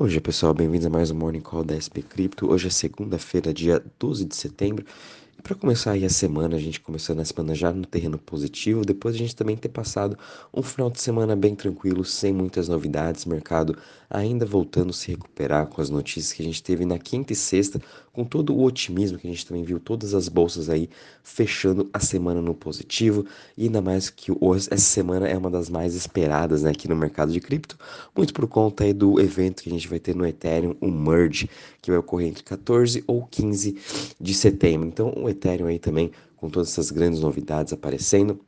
Bom dia pessoal, bem-vindos a mais um Morning Call da SP Cripto. Hoje é segunda-feira, dia 12 de setembro. Para começar aí a semana, a gente começou na semana já no terreno positivo, depois a gente também ter passado um final de semana bem tranquilo, sem muitas novidades, mercado ainda voltando a se recuperar com as notícias que a gente teve na quinta e sexta, com todo o otimismo que a gente também viu todas as bolsas aí fechando a semana no positivo, e ainda mais que hoje, essa semana é uma das mais esperadas né, aqui no mercado de cripto, muito por conta aí do evento que a gente vai ter no Ethereum, o Merge, que vai ocorrer entre 14 ou 15 de setembro. Então, o Ethereum aí também com todas essas grandes novidades aparecendo,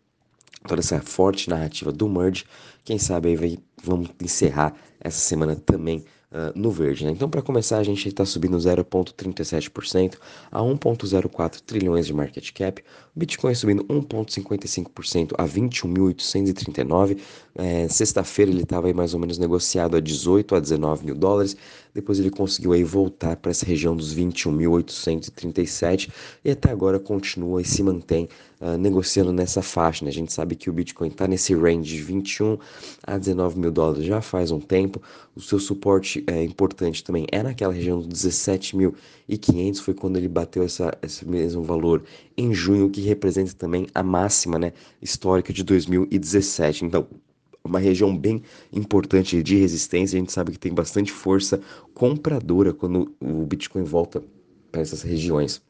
toda essa forte narrativa do merge, quem sabe aí vai, vamos encerrar essa semana também Uh, no verde. Né? Então, para começar, a gente está subindo 0,37% a 1,04 trilhões de market cap. O Bitcoin subindo 1,55% a 21.839. É, Sexta-feira ele estava mais ou menos negociado a 18 a 19 mil dólares. Depois ele conseguiu aí voltar para essa região dos 21.837 e até agora continua e se mantém uh, negociando nessa faixa. Né? A gente sabe que o Bitcoin está nesse range de 21 a 19 mil dólares já faz um tempo. O seu suporte é importante também é naquela região dos 17.500, foi quando ele bateu essa, esse mesmo valor em junho, que representa também a máxima né, histórica de 2017. Então, uma região bem importante de resistência. A gente sabe que tem bastante força compradora quando o Bitcoin volta para essas regiões.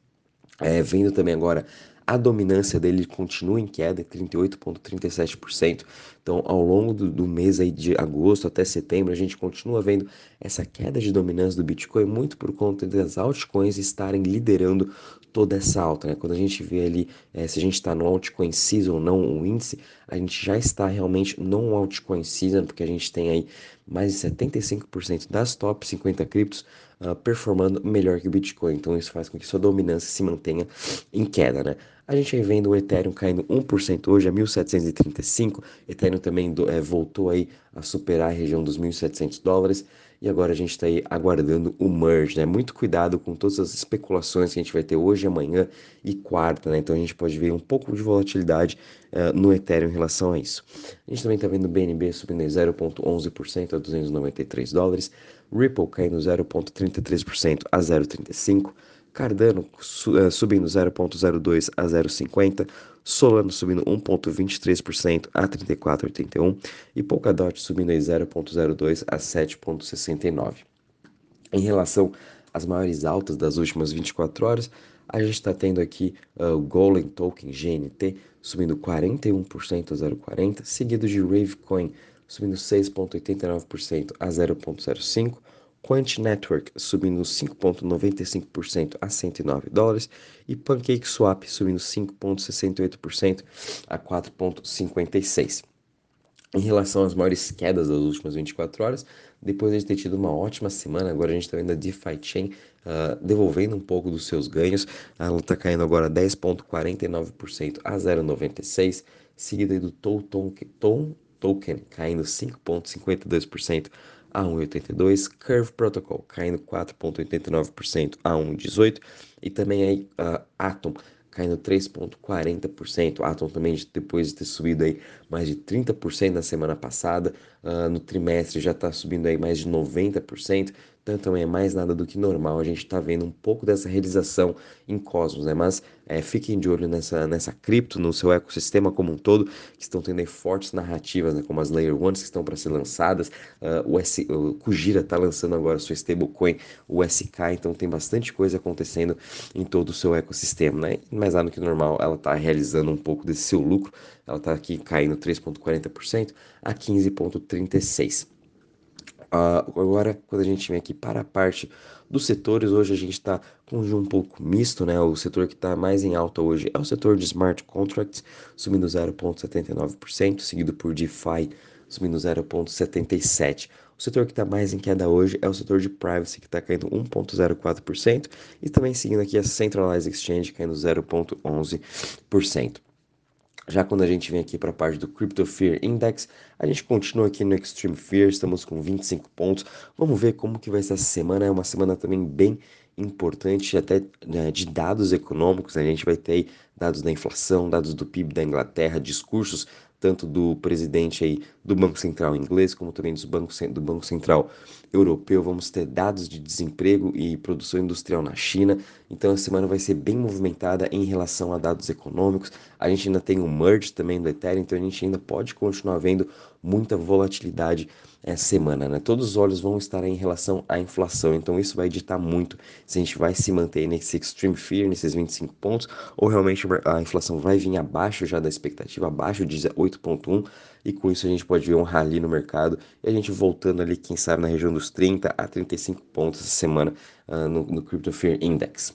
É, vendo também agora a dominância dele continua em queda, 38,37%. Então, ao longo do, do, mês aí de agosto até setembro, a gente continua vendo essa queda de dominância do Bitcoin, muito por conta das altcoins estarem liderando toda essa alta. Né? Quando a gente vê ali, é, se a gente está no altcoin season ou não, o índice, a gente já está realmente no altcoin season, porque a gente tem aí mais de 75% das top 50 criptos uh, performando melhor que o Bitcoin. Então isso faz com que sua dominância se mantenha em queda, né? A gente aí vendo o Ethereum caindo 1% hoje a 1.735. Ethereum também do, é, voltou aí a superar a região dos 1.700 dólares. E agora a gente está aí aguardando o merge, né? Muito cuidado com todas as especulações que a gente vai ter hoje, amanhã e quarta, né? Então a gente pode ver um pouco de volatilidade uh, no Ethereum em relação a isso. A gente também está vendo o BNB subindo 0,11% a 293 dólares, Ripple caindo 0,33% a 0,35%. Cardano uh, subindo 0,02 a 0,50, Solano subindo 1,23% a 34,81 e Polkadot subindo 0,02 a 7,69. Em relação às maiores altas das últimas 24 horas, a gente está tendo aqui uh, o Golem Token GNT subindo 41% a 0,40, seguido de Ravecoin subindo 6,89% a 0,05, Quant Network subindo 5,95% a 109 dólares e PancakeSwap subindo 5,68% a 4,56. Em relação às maiores quedas das últimas 24 horas, depois de ter tido uma ótima semana, agora a gente está vendo a DeFi Chain uh, devolvendo um pouco dos seus ganhos. Ela está caindo agora 10,49% a 0,96, seguida do Token, Token caindo 5,52% a 1,82, Curve Protocol caindo 4,89% a 1,18 e também aí uh, Atom caindo 3,40%. Atom também depois de ter subido aí mais de 30% na semana passada, uh, no trimestre já está subindo aí mais de 90%. Então é mais nada do que normal. A gente está vendo um pouco dessa realização em Cosmos, né? Mas é, fiquem de olho nessa, nessa cripto, no seu ecossistema como um todo, que estão tendo fortes narrativas, né? Como as Layer Ones que estão para ser lançadas. Uh, o, S, o Kujira está lançando agora sua stablecoin, o SK. Então tem bastante coisa acontecendo em todo o seu ecossistema, né? Mais nada do que normal. Ela está realizando um pouco desse seu lucro. Ela está aqui caindo 3,40% a 15,36%. Agora, quando a gente vem aqui para a parte dos setores, hoje a gente está com um pouco misto, né? O setor que está mais em alta hoje é o setor de smart contracts, subindo 0,79%, seguido por DeFi, subindo 0,77%. O setor que está mais em queda hoje é o setor de privacy, que está caindo 1,04%, e também seguindo aqui a Centralized Exchange, caindo 0,11%. Já quando a gente vem aqui para a parte do Crypto Fear Index, a gente continua aqui no Extreme Fear, estamos com 25 pontos. Vamos ver como que vai ser essa semana, é uma semana também bem importante até né, de dados econômicos, a gente vai ter dados da inflação, dados do PIB da Inglaterra, discursos tanto do presidente aí do Banco Central inglês, como também dos bancos, do Banco Central europeu. Vamos ter dados de desemprego e produção industrial na China. Então a semana vai ser bem movimentada em relação a dados econômicos. A gente ainda tem o merge também do Ethereum, então a gente ainda pode continuar vendo muita volatilidade essa semana, né? Todos os olhos vão estar em relação à inflação, então isso vai ditar muito se a gente vai se manter nesse extreme fear, nesses 25 pontos, ou realmente a inflação vai vir abaixo já da expectativa, abaixo de 8.1, e com isso a gente pode ver um rally no mercado e a gente voltando ali, quem sabe, na região dos 30 a 35 pontos essa semana uh, no, no Crypto Fear Index.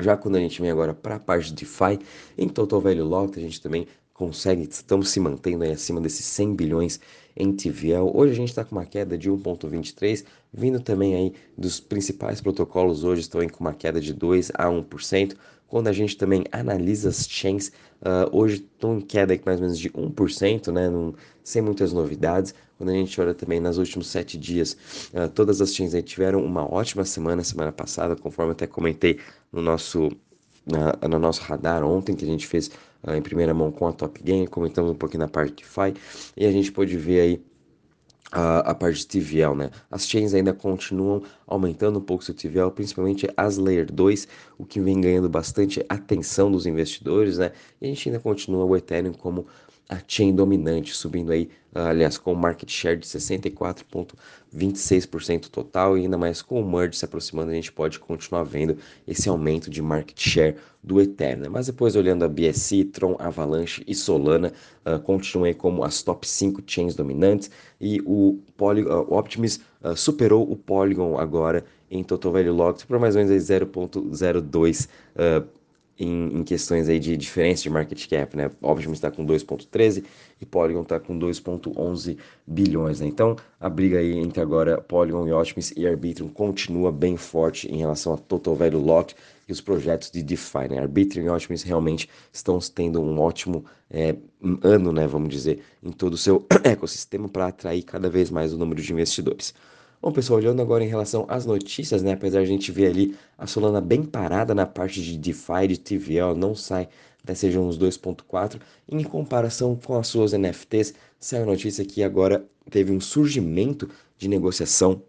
Já quando a gente vem agora para a parte de DeFi, em Total Value Locked, a gente também consegue, estamos se mantendo aí acima desses 100 bilhões em TVL. Hoje a gente está com uma queda de 1,23, vindo também aí dos principais protocolos hoje estão aí com uma queda de 2 a 1%. Quando a gente também analisa as chains, uh, hoje estão em queda mais ou menos de 1%, né, num, sem muitas novidades. Quando a gente olha também nos últimos sete dias, uh, todas as chains aí tiveram uma ótima semana, semana passada, conforme até comentei no nosso, na, no nosso radar ontem, que a gente fez uh, em primeira mão com a Top Game, comentamos um pouquinho na parte de DeFi, e a gente pôde ver aí a, a, parte de TVL, né? As chains ainda continuam aumentando um pouco seu TVL, principalmente as Layer 2, o que vem ganhando bastante atenção dos investidores, né? E a gente ainda continua o Ethereum como a chain dominante, subindo aí, aliás, com market share de 64,26% total e ainda mais com o merge se aproximando, a gente pode continuar vendo esse aumento de market share do Ethereum. Mas depois olhando a BSC, Tron, Avalanche e Solana, uh, continuam aí como as top 5 chains dominantes e o, Poly, uh, o Optimus uh, superou o Polygon agora em Total Value Locked por mais ou menos 0.02 uh, em, em, questões aí de diferença de market cap, né? Optimus está com 2.13 e Polygon está com 2.11 bilhões, né? Então, a briga aí entre agora Polygon e Optimus e Arbitrum continua bem forte em relação a Total Value Lock e os projetos de DeFi, né? Arbitrum e Optimus realmente estão tendo um ótimo é, ano, né? Vamos dizer, em todo o seu ecossistema para atrair cada vez mais o número de investidores. Bom, pessoal, olhando agora em relação às notícias, né? Apesar de a gente ver ali a Solana bem parada na parte de DeFi, de TVL, não sai sejam uns 2.4. Em comparação com as suas NFTs, saiu a notícia que agora teve um surgimento de negociação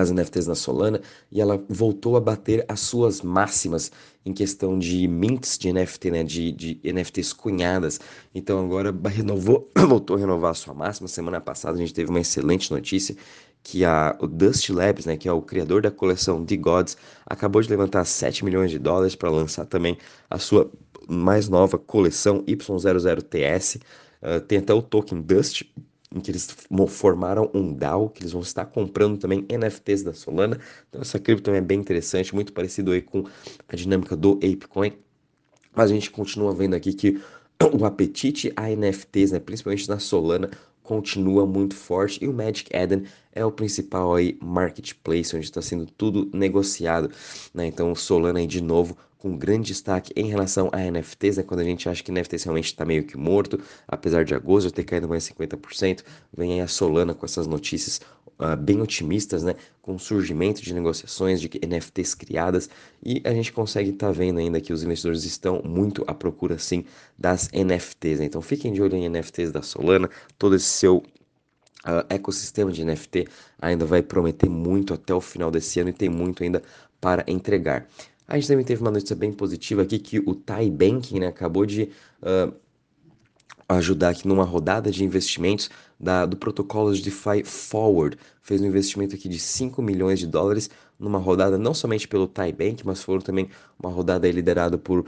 as NFTs na Solana e ela voltou a bater as suas máximas em questão de mints de NFT, né, de, de NFTs cunhadas. Então agora renovou, voltou a renovar a sua máxima. Semana passada a gente teve uma excelente notícia que a, o Dust Labs, né, que é o criador da coleção The Gods, acabou de levantar 7 milhões de dólares para lançar também a sua mais nova coleção Y00TS. Uh, tem até o token Dust, em que eles formaram um DAO, que eles vão estar comprando também NFTs da Solana. Então essa cripto também é bem interessante, muito parecido aí com a dinâmica do ApeCoin. Mas a gente continua vendo aqui que o apetite a NFTs, né, principalmente na Solana, continua muito forte e o Magic Eden é o principal aí marketplace onde está sendo tudo negociado, né? Então Solana aí de novo com grande destaque em relação a NFTs, né? Quando a gente acha que NFTs realmente está meio que morto, apesar de agosto ter caído mais 50%, vem aí a Solana com essas notícias uh, bem otimistas, né? Com o surgimento de negociações de NFTs criadas e a gente consegue estar tá vendo ainda que os investidores estão muito à procura, sim, das NFTs. Né? Então fiquem de olho em NFTs da Solana, todo esse seu uh, ecossistema de NFT ainda vai prometer muito até o final desse ano e tem muito ainda para entregar. A gente também teve uma notícia bem positiva aqui que o Thai Banking né, acabou de uh, ajudar aqui numa rodada de investimentos da, do protocolo de DeFi Forward. Fez um investimento aqui de 5 milhões de dólares numa rodada não somente pelo Thai Bank, mas foram também uma rodada liderada por uh,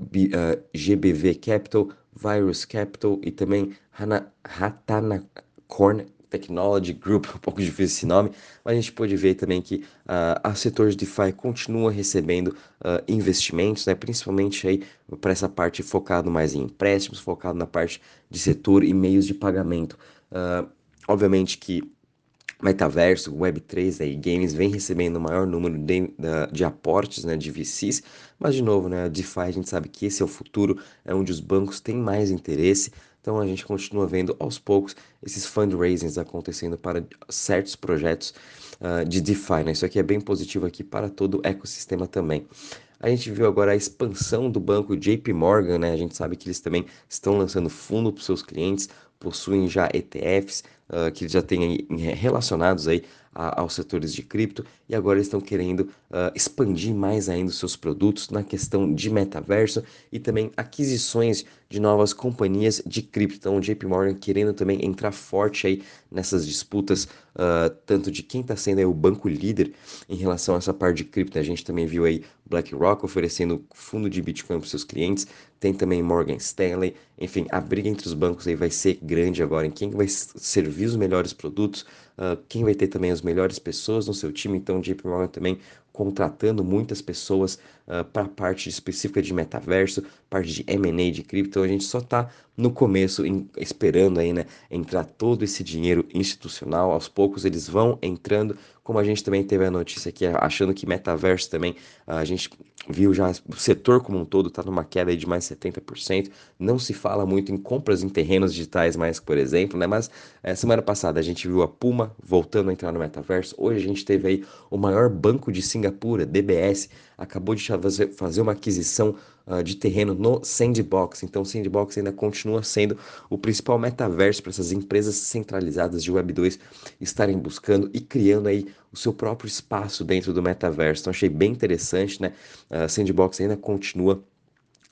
B, uh, GBV Capital, Virus Capital e também Hana, Hatanacorn Technology Group, um pouco difícil esse nome, mas a gente pode ver também que uh, a setor de DeFi continua recebendo uh, investimentos, né, principalmente aí para essa parte focado mais em empréstimos, focado na parte de setor e meios de pagamento. Uh, obviamente que Metaverso, Web3 e games vem recebendo o maior número de, de, aportes né, de VCs, mas de novo, né, DeFi a gente sabe que esse é o futuro, é onde os bancos têm mais interesse, então a gente continua vendo aos poucos esses fundraisings acontecendo para certos projetos uh, de DeFi. Né? Isso aqui é bem positivo aqui para todo o ecossistema também. A gente viu agora a expansão do banco JP Morgan, né? A gente sabe que eles também estão lançando fundo para os seus clientes, possuem já ETFs uh, que já têm relacionados aí a, aos setores de cripto e agora estão querendo uh, expandir mais ainda os seus produtos na questão de metaverso e também aquisições de novas companhias de cripto. Então, o JP Morgan querendo também entrar forte aí nessas disputas, uh, tanto de quem está sendo o banco líder em relação a essa parte de cripto. A gente também viu aí BlackRock oferecendo fundo de Bitcoin para seus clientes, tem também Morgan Stanley, enfim, a briga entre os bancos aí vai ser grande agora em quem vai servir os melhores produtos, uh, quem vai ter também as melhores pessoas no seu time. Então, o JP Morgan também contratando muitas pessoas uh, para a parte específica de metaverso, parte de M&A de cripto. Então, a gente só está no começo em, esperando aí, né, entrar todo esse dinheiro institucional. Aos poucos eles vão entrando, como a gente também teve a notícia aqui, achando que metaverso também, a gente viu já o setor como um todo está numa queda de mais 70%. Não se fala muito em compras em terrenos digitais mais, por exemplo, né? Mas é, semana passada a gente viu a Puma voltando a entrar no metaverso. Hoje a gente teve aí o maior banco de Singapura, DBS, acabou de fazer uma aquisição uh, de terreno no Sandbox. Então, o Sandbox ainda continua sendo o principal metaverso para essas empresas centralizadas de Web 2 estarem buscando e criando aí o seu próprio espaço dentro do metaverso. Então, achei bem interessante, né? Uh, Sandbox ainda continua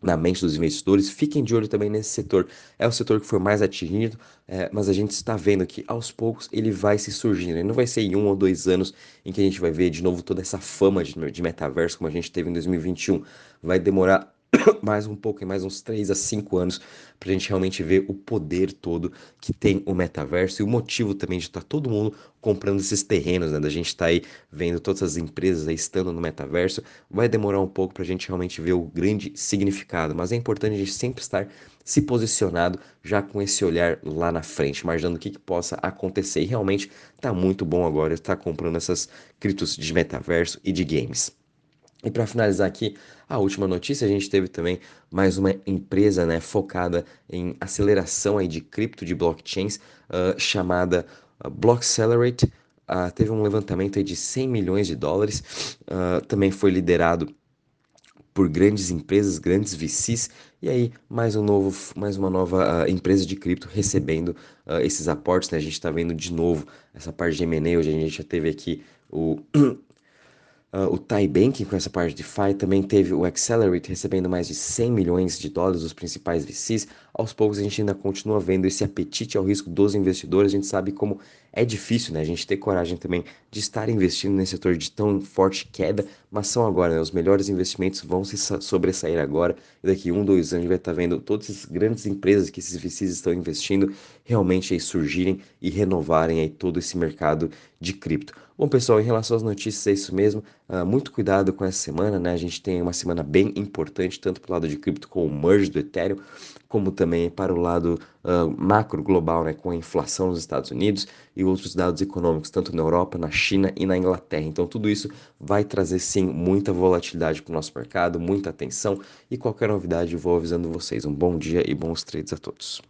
na mente dos investidores. Fiquem de olho também nesse setor. É o setor que foi mais atingido, é, mas a gente está vendo que aos poucos ele vai se surgindo. Não vai ser em um ou dois anos em que a gente vai ver de novo toda essa fama de, de metaverso como a gente teve em 2021. Vai demorar mais um pouco, em mais uns 3 a 5 anos, para a gente realmente ver o poder todo que tem o metaverso e o motivo também de estar tá todo mundo comprando esses terrenos, né? Da gente estar tá aí vendo todas as empresas aí estando no metaverso. Vai demorar um pouco para a gente realmente ver o grande significado, mas é importante a gente sempre estar se posicionado já com esse olhar lá na frente, imaginando o que, que possa acontecer. E realmente está muito bom agora estar comprando essas criptos de metaverso e de games. E para finalizar aqui, a última notícia, a gente teve também mais uma empresa né, focada em aceleração aí de cripto de blockchains, uh, chamada uh, Blockcelerate. Uh, teve um levantamento aí de 100 milhões de dólares, também foi liderado por grandes empresas, grandes VCs, e aí mais um novo, mais uma nova uh, empresa de cripto recebendo uh, esses aportes, né? A gente está vendo de novo essa parte de M&A, hoje a gente já teve aqui o Uh, o TIE Banking com essa parte de FI também teve o Accelerate recebendo mais de 100 milhões de dólares dos principais VCs. Aos poucos a gente ainda continua vendo esse apetite ao risco dos investidores. A gente sabe como é difícil, né? A gente ter coragem também de estar investindo nesse setor de tão forte queda, mas são agora, né? Os melhores investimentos vão se sobressair agora. E daqui um, dois anos a gente vai estar vendo todas as grandes empresas que esses VCs estão investindo realmente aí surgirem e renovarem aí todo esse mercado de cripto. Bom, pessoal, em relação às notícias, é isso mesmo. Uh, muito cuidado com essa semana, né? A gente tem uma semana bem importante, tanto para o lado de cripto com o merge do Ethereum, como também para o lado uh, macro global, né? Com a inflação nos Estados Unidos e outros dados econômicos, tanto na Europa, na China e na Inglaterra. Então, tudo isso vai trazer sim muita volatilidade para o nosso mercado, muita atenção e qualquer novidade eu vou avisando vocês. Um bom dia e bons trades a todos.